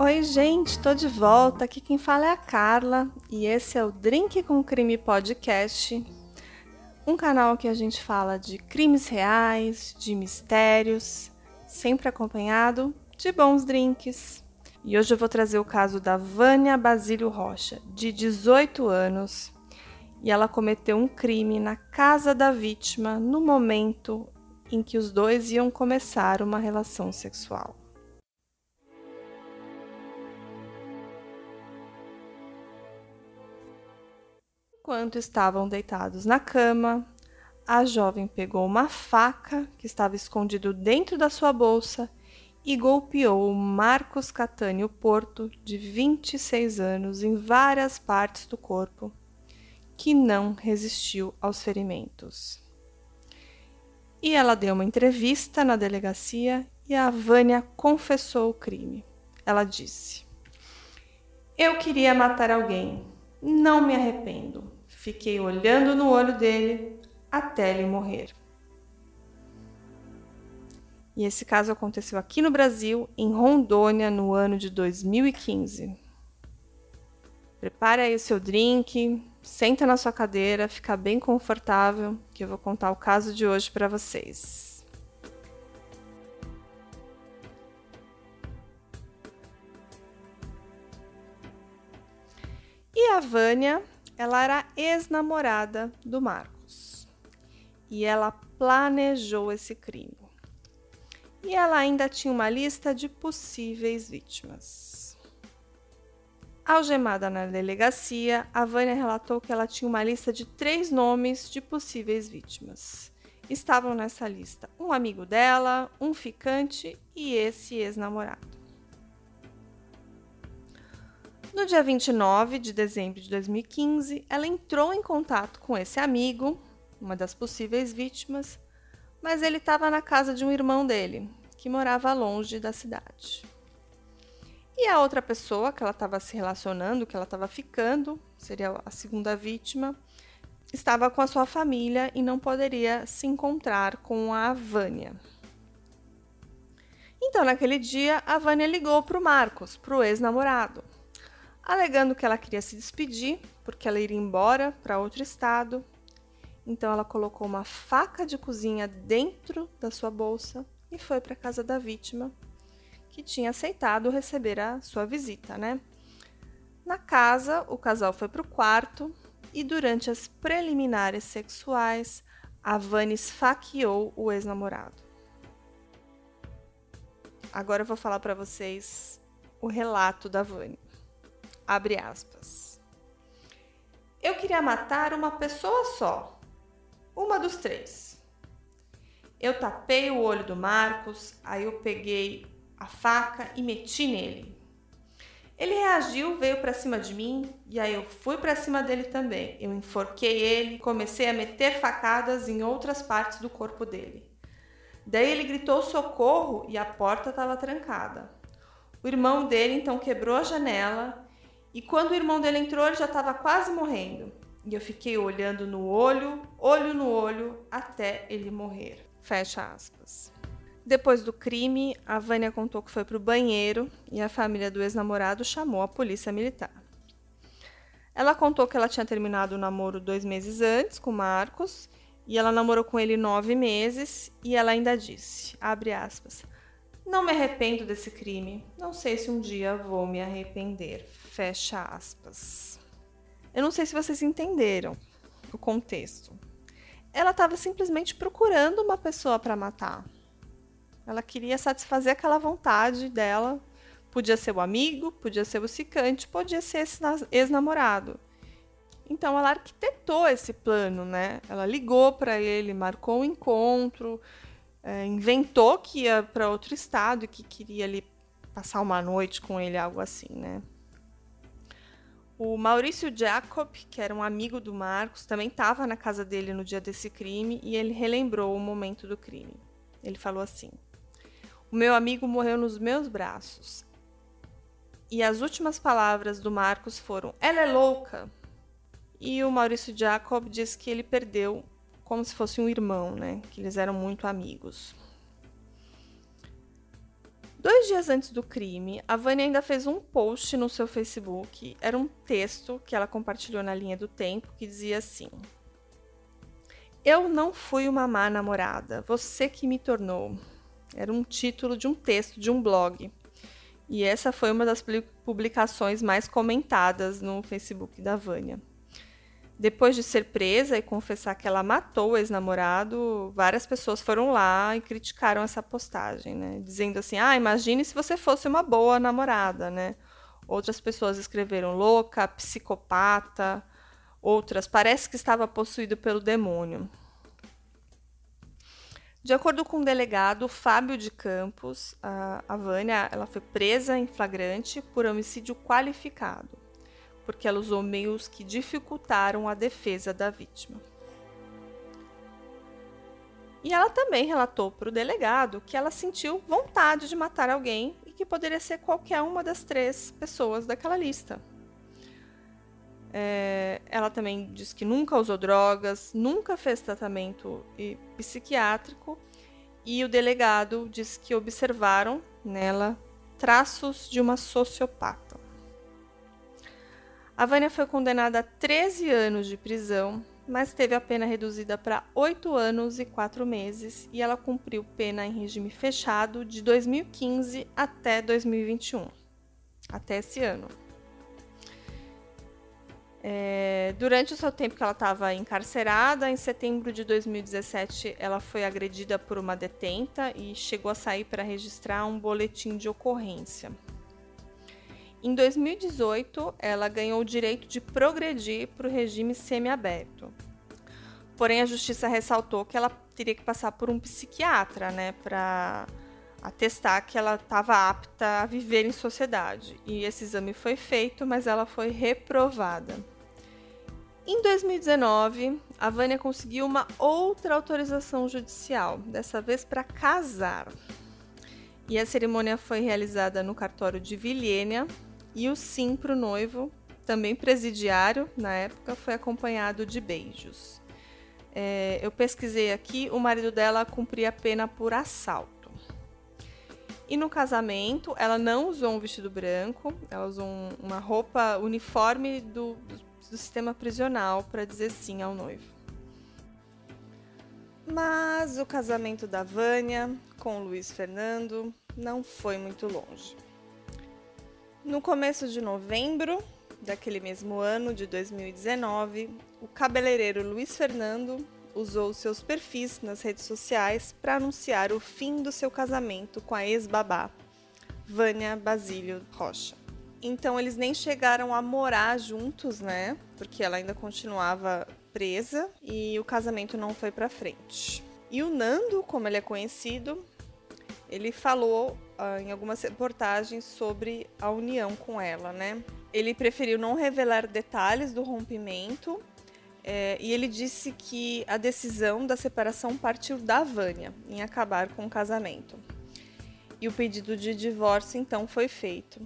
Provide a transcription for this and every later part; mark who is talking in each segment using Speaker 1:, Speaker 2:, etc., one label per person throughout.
Speaker 1: Oi, gente, tô de volta. Aqui quem fala é a Carla e esse é o Drink com Crime Podcast, um canal que a gente fala de crimes reais, de mistérios, sempre acompanhado de bons drinks. E hoje eu vou trazer o caso da Vânia Basílio Rocha, de 18 anos, e ela cometeu um crime na casa da vítima no momento em que os dois iam começar uma relação sexual. Enquanto estavam deitados na cama, a jovem pegou uma faca que estava escondido dentro da sua bolsa e golpeou Marcos Catânio Porto, de 26 anos, em várias partes do corpo, que não resistiu aos ferimentos. E ela deu uma entrevista na delegacia e a Vânia confessou o crime. Ela disse: Eu queria matar alguém, não me arrependo. Fiquei olhando no olho dele até ele morrer. E esse caso aconteceu aqui no Brasil, em Rondônia, no ano de 2015. Prepare aí o seu drink, senta na sua cadeira, fica bem confortável, que eu vou contar o caso de hoje para vocês. E a Vânia ela era ex-namorada do Marcos e ela planejou esse crime. E ela ainda tinha uma lista de possíveis vítimas. Algemada na delegacia, a Vânia relatou que ela tinha uma lista de três nomes de possíveis vítimas. Estavam nessa lista um amigo dela, um ficante e esse ex-namorado. No dia 29 de dezembro de 2015, ela entrou em contato com esse amigo, uma das possíveis vítimas, mas ele estava na casa de um irmão dele, que morava longe da cidade. E a outra pessoa que ela estava se relacionando, que ela estava ficando, seria a segunda vítima, estava com a sua família e não poderia se encontrar com a Vânia. Então, naquele dia, a Vânia ligou para o Marcos, para o ex-namorado alegando que ela queria se despedir porque ela iria embora para outro estado. Então ela colocou uma faca de cozinha dentro da sua bolsa e foi para a casa da vítima, que tinha aceitado receber a sua visita, né? Na casa, o casal foi para o quarto e durante as preliminares sexuais, a Vânia esfaqueou o ex-namorado. Agora eu vou falar para vocês o relato da Vânia. Abre aspas. Eu queria matar uma pessoa só, uma dos três. Eu tapei o olho do Marcos, aí eu peguei a faca e meti nele. Ele reagiu, veio para cima de mim e aí eu fui para cima dele também. Eu enforquei ele, comecei a meter facadas em outras partes do corpo dele. Daí ele gritou socorro e a porta estava trancada. O irmão dele então quebrou a janela e quando o irmão dele entrou, ele já estava quase morrendo. E eu fiquei olhando no olho, olho no olho, até ele morrer. Fecha aspas. Depois do crime, a Vânia contou que foi para o banheiro e a família do ex-namorado chamou a polícia militar. Ela contou que ela tinha terminado o namoro dois meses antes com Marcos e ela namorou com ele nove meses e ela ainda disse, abre aspas, não me arrependo desse crime. Não sei se um dia vou me arrepender. Fecha aspas. Eu não sei se vocês entenderam o contexto. Ela estava simplesmente procurando uma pessoa para matar. Ela queria satisfazer aquela vontade dela. Podia ser o amigo, podia ser o cicante, podia ser esse ex-namorado. Então ela arquitetou esse plano, né? Ela ligou para ele, marcou um encontro, é, inventou que ia para outro estado e que queria ali passar uma noite com ele, algo assim, né? O Maurício Jacob, que era um amigo do Marcos, também estava na casa dele no dia desse crime e ele relembrou o momento do crime. Ele falou assim: O meu amigo morreu nos meus braços. E as últimas palavras do Marcos foram: Ela é louca. E o Maurício Jacob disse que ele perdeu como se fosse um irmão, né? Que eles eram muito amigos. Dois dias antes do crime, a Vânia ainda fez um post no seu Facebook. Era um texto que ela compartilhou na linha do tempo que dizia assim: Eu não fui uma má namorada, você que me tornou. Era um título de um texto de um blog. E essa foi uma das publicações mais comentadas no Facebook da Vânia. Depois de ser presa e confessar que ela matou o ex-namorado, várias pessoas foram lá e criticaram essa postagem, né? Dizendo assim: "Ah, imagine se você fosse uma boa namorada", né? Outras pessoas escreveram louca, psicopata, outras parece que estava possuído pelo demônio. De acordo com o delegado Fábio de Campos, a, Vânia ela foi presa em flagrante por homicídio qualificado porque ela usou meios que dificultaram a defesa da vítima. E ela também relatou para o delegado que ela sentiu vontade de matar alguém e que poderia ser qualquer uma das três pessoas daquela lista. É, ela também disse que nunca usou drogas, nunca fez tratamento psiquiátrico e o delegado disse que observaram nela traços de uma sociopata. A Vânia foi condenada a 13 anos de prisão, mas teve a pena reduzida para 8 anos e 4 meses e ela cumpriu pena em regime fechado de 2015 até 2021, até esse ano. É, durante o seu tempo que ela estava encarcerada, em setembro de 2017, ela foi agredida por uma detenta e chegou a sair para registrar um boletim de ocorrência. Em 2018, ela ganhou o direito de progredir para o regime semiaberto. Porém, a justiça ressaltou que ela teria que passar por um psiquiatra, né, para atestar que ela estava apta a viver em sociedade. E esse exame foi feito, mas ela foi reprovada. Em 2019, a Vânia conseguiu uma outra autorização judicial, dessa vez para casar. E a cerimônia foi realizada no cartório de Vilhena, e o sim para o noivo, também presidiário na época, foi acompanhado de beijos. É, eu pesquisei aqui, o marido dela cumpria a pena por assalto. E no casamento, ela não usou um vestido branco, ela usou um, uma roupa uniforme do, do, do sistema prisional para dizer sim ao noivo. Mas o casamento da Vânia com Luiz Fernando não foi muito longe. No começo de novembro daquele mesmo ano, de 2019, o cabeleireiro Luiz Fernando usou seus perfis nas redes sociais para anunciar o fim do seu casamento com a ex-babá, Vânia Basílio Rocha. Então eles nem chegaram a morar juntos, né? Porque ela ainda continuava presa e o casamento não foi para frente. E o Nando, como ele é conhecido, ele falou em algumas reportagens sobre a união com ela, né? Ele preferiu não revelar detalhes do rompimento é, e ele disse que a decisão da separação partiu da Vânia em acabar com o casamento. E o pedido de divórcio então foi feito.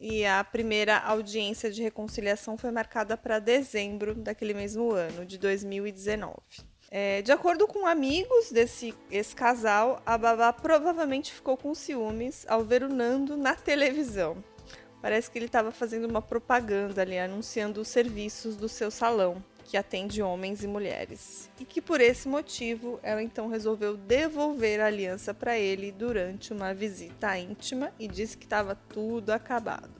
Speaker 1: E a primeira audiência de reconciliação foi marcada para dezembro daquele mesmo ano, de 2019. É, de acordo com amigos desse esse casal, a babá provavelmente ficou com ciúmes ao ver o Nando na televisão. Parece que ele estava fazendo uma propaganda ali, anunciando os serviços do seu salão, que atende homens e mulheres. E que por esse motivo ela então resolveu devolver a aliança para ele durante uma visita íntima e disse que estava tudo acabado.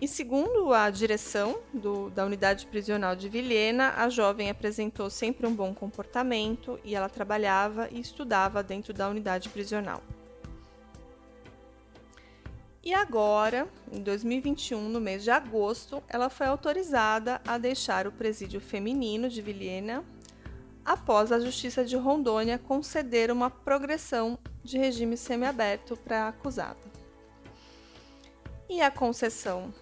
Speaker 1: E segundo a direção do, da unidade prisional de Vilhena, a jovem apresentou sempre um bom comportamento e ela trabalhava e estudava dentro da unidade prisional. E agora, em 2021, no mês de agosto, ela foi autorizada a deixar o presídio feminino de Vilhena após a Justiça de Rondônia conceder uma progressão de regime semiaberto para a acusada. E a concessão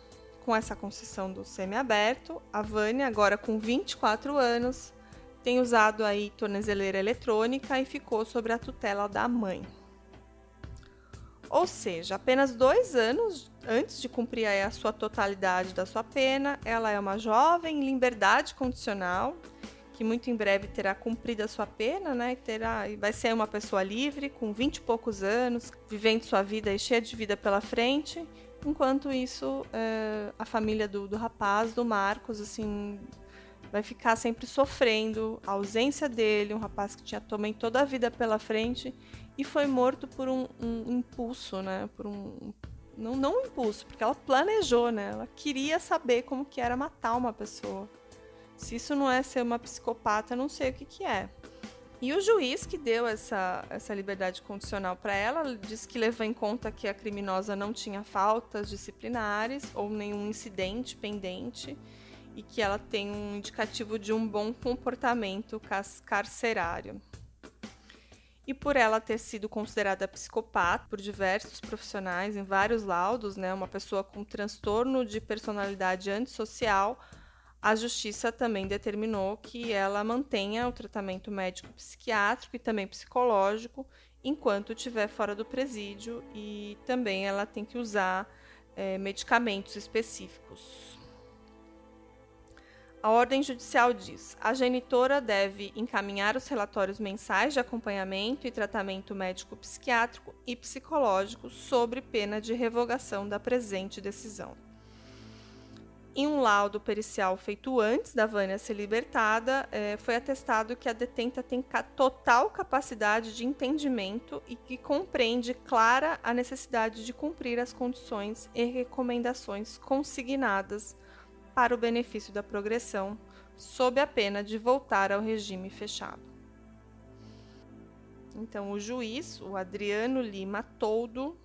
Speaker 1: com essa concessão do semiaberto, a Vânia, agora com 24 anos, tem usado aí tornezeleira eletrônica e ficou sob a tutela da mãe. Ou seja, apenas dois anos antes de cumprir a sua totalidade da sua pena, ela é uma jovem em liberdade condicional que muito em breve terá cumprido a sua pena, né? Terá, vai ser uma pessoa livre, com 20 e poucos anos, vivendo sua vida e cheia de vida pela frente. Enquanto isso, é, a família do, do rapaz, do Marcos, assim, vai ficar sempre sofrendo a ausência dele, um rapaz que tinha também toda a vida pela frente e foi morto por um, um impulso, né? Por um não, não um impulso, porque ela planejou, né? Ela queria saber como que era matar uma pessoa. Se isso não é ser uma psicopata, eu não sei o que, que é. E o juiz que deu essa, essa liberdade condicional para ela disse que levou em conta que a criminosa não tinha faltas disciplinares ou nenhum incidente pendente e que ela tem um indicativo de um bom comportamento carcerário. E por ela ter sido considerada psicopata por diversos profissionais em vários laudos, né, uma pessoa com transtorno de personalidade antissocial, a justiça também determinou que ela mantenha o tratamento médico psiquiátrico e também psicológico enquanto estiver fora do presídio e também ela tem que usar é, medicamentos específicos. A ordem judicial diz: a genitora deve encaminhar os relatórios mensais de acompanhamento e tratamento médico-psiquiátrico e psicológico sobre pena de revogação da presente decisão. Em um laudo pericial feito antes da Vânia ser libertada, eh, foi atestado que a detenta tem total capacidade de entendimento e que compreende clara a necessidade de cumprir as condições e recomendações consignadas para o benefício da progressão, sob a pena de voltar ao regime fechado. Então, o juiz, o Adriano Lima Toldo,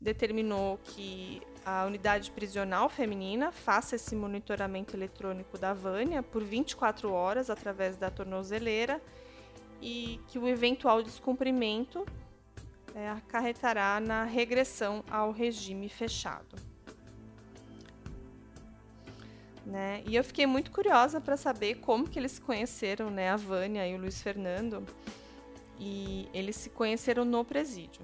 Speaker 1: determinou que a unidade prisional feminina faça esse monitoramento eletrônico da Vânia por 24 horas através da tornozeleira e que o eventual descumprimento é, acarretará na regressão ao regime fechado. Né? E eu fiquei muito curiosa para saber como que eles se conheceram, né, a Vânia e o Luiz Fernando. E eles se conheceram no presídio.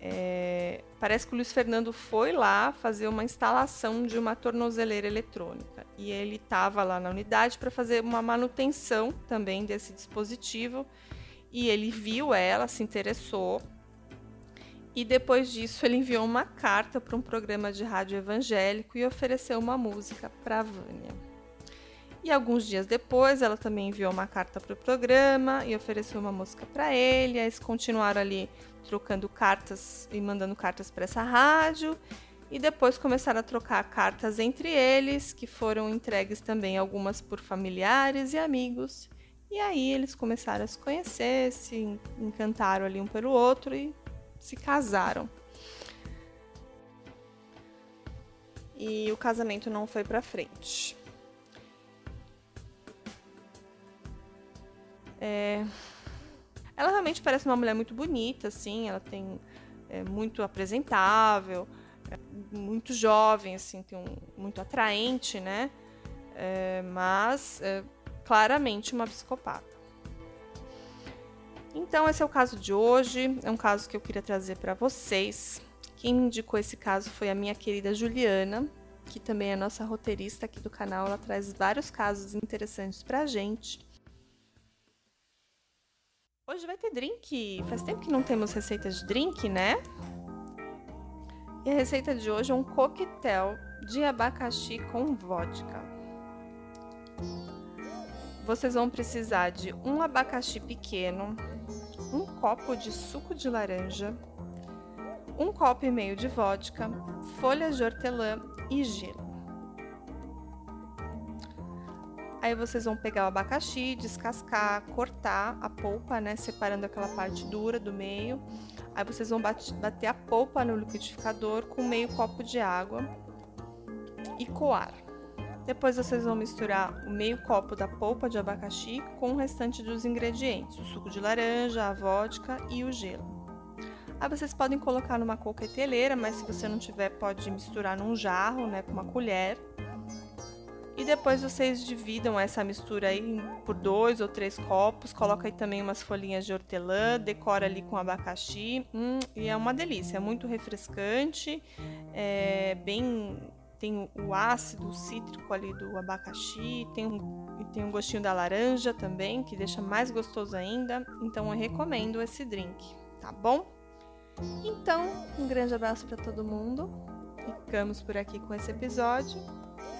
Speaker 1: É, parece que o Luiz Fernando foi lá fazer uma instalação de uma tornozeleira eletrônica e ele estava lá na unidade para fazer uma manutenção também desse dispositivo e ele viu ela, se interessou e depois disso, ele enviou uma carta para um programa de rádio evangélico e ofereceu uma música para Vânia. E alguns dias depois, ela também enviou uma carta para o programa e ofereceu uma música para ele. Eles continuaram ali trocando cartas e mandando cartas para essa rádio. E depois começaram a trocar cartas entre eles, que foram entregues também algumas por familiares e amigos. E aí eles começaram a se conhecer, se encantaram ali um pelo outro e se casaram. E o casamento não foi para frente. É... Ela realmente parece uma mulher muito bonita, assim. Ela tem é, muito apresentável, é, muito jovem, assim, tem um, muito atraente, né? É, mas é, claramente uma psicopata. Então, esse é o caso de hoje. É um caso que eu queria trazer para vocês. Quem me indicou esse caso foi a minha querida Juliana, que também é nossa roteirista aqui do canal. Ela traz vários casos interessantes pra gente. Hoje vai ter drink. Faz tempo que não temos receita de drink, né? E a receita de hoje é um coquetel de abacaxi com vodka. Vocês vão precisar de um abacaxi pequeno, um copo de suco de laranja, um copo e meio de vodka, folhas de hortelã e gelo. Aí vocês vão pegar o abacaxi, descascar, cortar a polpa, né, separando aquela parte dura do meio. Aí vocês vão bater a polpa no liquidificador com meio copo de água e coar. Depois vocês vão misturar o meio copo da polpa de abacaxi com o restante dos ingredientes, o suco de laranja, a vodka e o gelo. Aí vocês podem colocar numa coqueteleira, mas se você não tiver, pode misturar num jarro, né, com uma colher. E depois vocês dividam essa mistura aí por dois ou três copos, coloca aí também umas folhinhas de hortelã, decora ali com abacaxi, hum, e é uma delícia, é muito refrescante, é bem tem o ácido cítrico ali do abacaxi, tem, tem um gostinho da laranja também, que deixa mais gostoso ainda. Então eu recomendo esse drink, tá bom? Então, um grande abraço para todo mundo. Ficamos por aqui com esse episódio